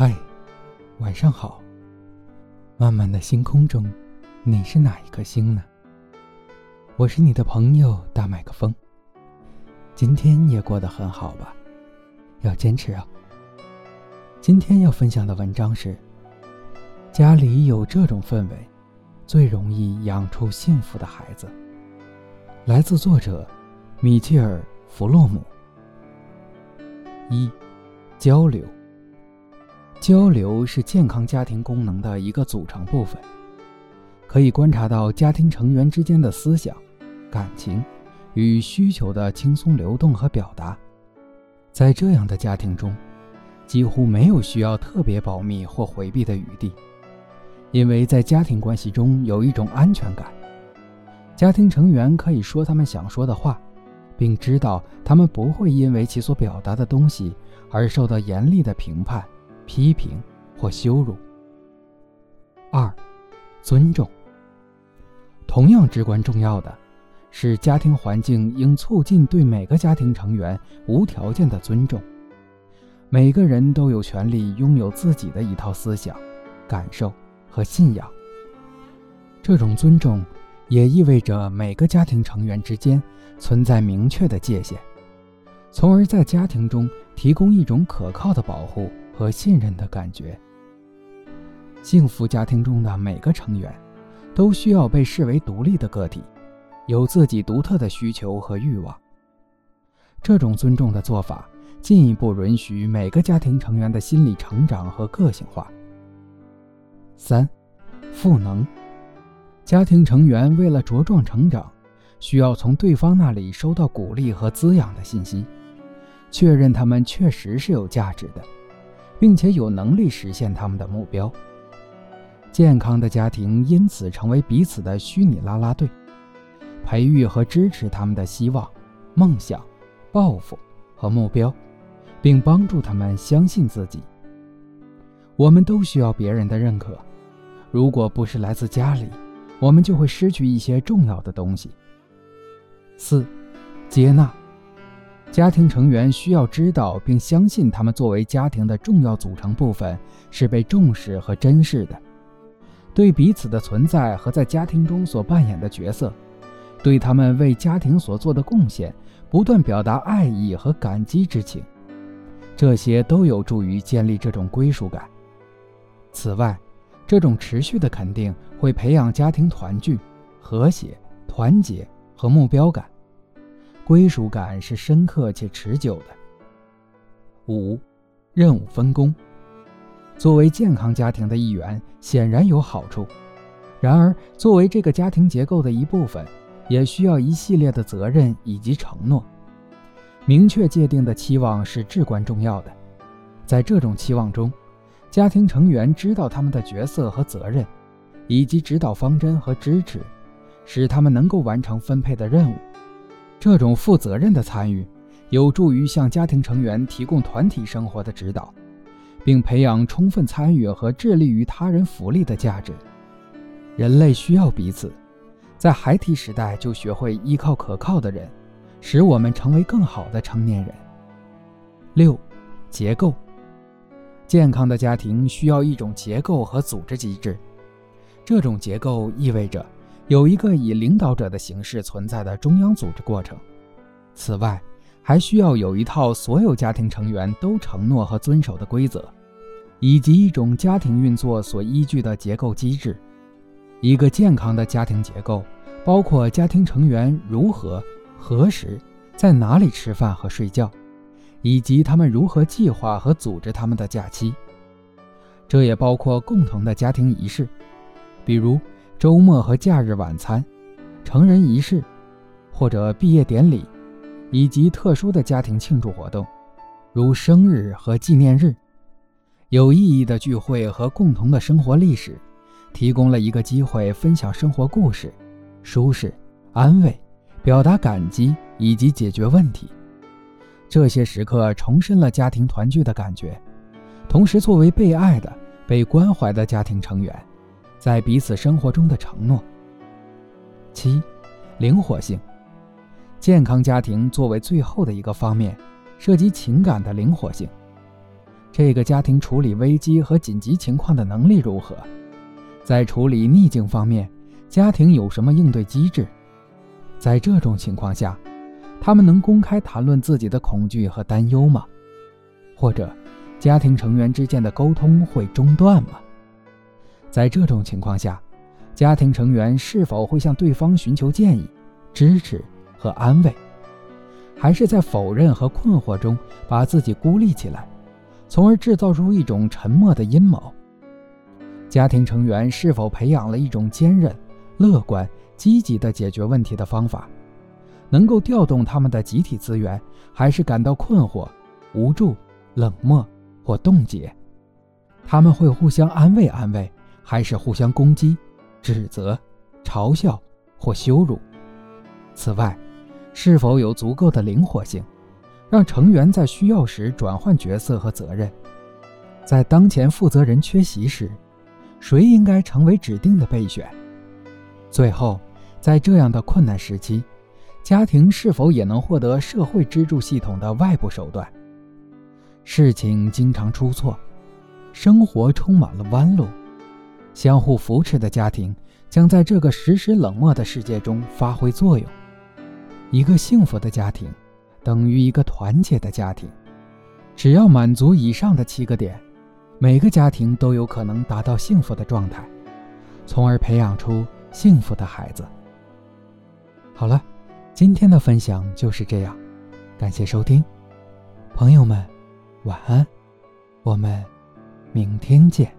嗨，晚上好。漫漫的星空中，你是哪一颗星呢？我是你的朋友大麦克风。今天也过得很好吧？要坚持啊。今天要分享的文章是：家里有这种氛围，最容易养出幸福的孩子。来自作者米切尔·弗洛姆。一，交流。交流是健康家庭功能的一个组成部分，可以观察到家庭成员之间的思想、感情与需求的轻松流动和表达。在这样的家庭中，几乎没有需要特别保密或回避的余地，因为在家庭关系中有一种安全感。家庭成员可以说他们想说的话，并知道他们不会因为其所表达的东西而受到严厉的评判。批评或羞辱。二，尊重。同样至关重要的，是家庭环境应促进对每个家庭成员无条件的尊重。每个人都有权利拥有自己的一套思想、感受和信仰。这种尊重，也意味着每个家庭成员之间存在明确的界限，从而在家庭中提供一种可靠的保护。和信任的感觉。幸福家庭中的每个成员，都需要被视为独立的个体，有自己独特的需求和欲望。这种尊重的做法，进一步允许每个家庭成员的心理成长和个性化。三，赋能。家庭成员为了茁壮成长，需要从对方那里收到鼓励和滋养的信息，确认他们确实是有价值的。并且有能力实现他们的目标。健康的家庭因此成为彼此的虚拟啦啦队，培育和支持他们的希望、梦想、抱负和目标，并帮助他们相信自己。我们都需要别人的认可，如果不是来自家里，我们就会失去一些重要的东西。四，接纳。家庭成员需要知道并相信，他们作为家庭的重要组成部分是被重视和珍视的。对彼此的存在和在家庭中所扮演的角色，对他们为家庭所做的贡献，不断表达爱意和感激之情，这些都有助于建立这种归属感。此外，这种持续的肯定会培养家庭团聚、和谐、团结和目标感。归属感是深刻且持久的。五，任务分工。作为健康家庭的一员，显然有好处。然而，作为这个家庭结构的一部分，也需要一系列的责任以及承诺。明确界定的期望是至关重要的。在这种期望中，家庭成员知道他们的角色和责任，以及指导方针和支持，使他们能够完成分配的任务。这种负责任的参与，有助于向家庭成员提供团体生活的指导，并培养充分参与和致力于他人福利的价值。人类需要彼此，在孩提时代就学会依靠可靠的人，使我们成为更好的成年人。六，结构。健康的家庭需要一种结构和组织机制，这种结构意味着。有一个以领导者的形式存在的中央组织过程。此外，还需要有一套所有家庭成员都承诺和遵守的规则，以及一种家庭运作所依据的结构机制。一个健康的家庭结构包括家庭成员如何、何时、在哪里吃饭和睡觉，以及他们如何计划和组织他们的假期。这也包括共同的家庭仪式，比如。周末和假日晚餐、成人仪式，或者毕业典礼，以及特殊的家庭庆祝活动，如生日和纪念日，有意义的聚会和共同的生活历史，提供了一个机会分享生活故事、舒适、安慰、表达感激以及解决问题。这些时刻重申了家庭团聚的感觉，同时作为被爱的、被关怀的家庭成员。在彼此生活中的承诺。七，灵活性。健康家庭作为最后的一个方面，涉及情感的灵活性。这个家庭处理危机和紧急情况的能力如何？在处理逆境方面，家庭有什么应对机制？在这种情况下，他们能公开谈论自己的恐惧和担忧吗？或者，家庭成员之间的沟通会中断吗？在这种情况下，家庭成员是否会向对方寻求建议、支持和安慰，还是在否认和困惑中把自己孤立起来，从而制造出一种沉默的阴谋？家庭成员是否培养了一种坚韧、乐观、积极的解决问题的方法，能够调动他们的集体资源，还是感到困惑、无助、冷漠或冻结？他们会互相安慰安慰。还是互相攻击、指责、嘲笑或羞辱。此外，是否有足够的灵活性，让成员在需要时转换角色和责任？在当前负责人缺席时，谁应该成为指定的备选？最后，在这样的困难时期，家庭是否也能获得社会支柱系统的外部手段？事情经常出错，生活充满了弯路。相互扶持的家庭将在这个时时冷漠的世界中发挥作用。一个幸福的家庭，等于一个团结的家庭。只要满足以上的七个点，每个家庭都有可能达到幸福的状态，从而培养出幸福的孩子。好了，今天的分享就是这样，感谢收听，朋友们，晚安，我们明天见。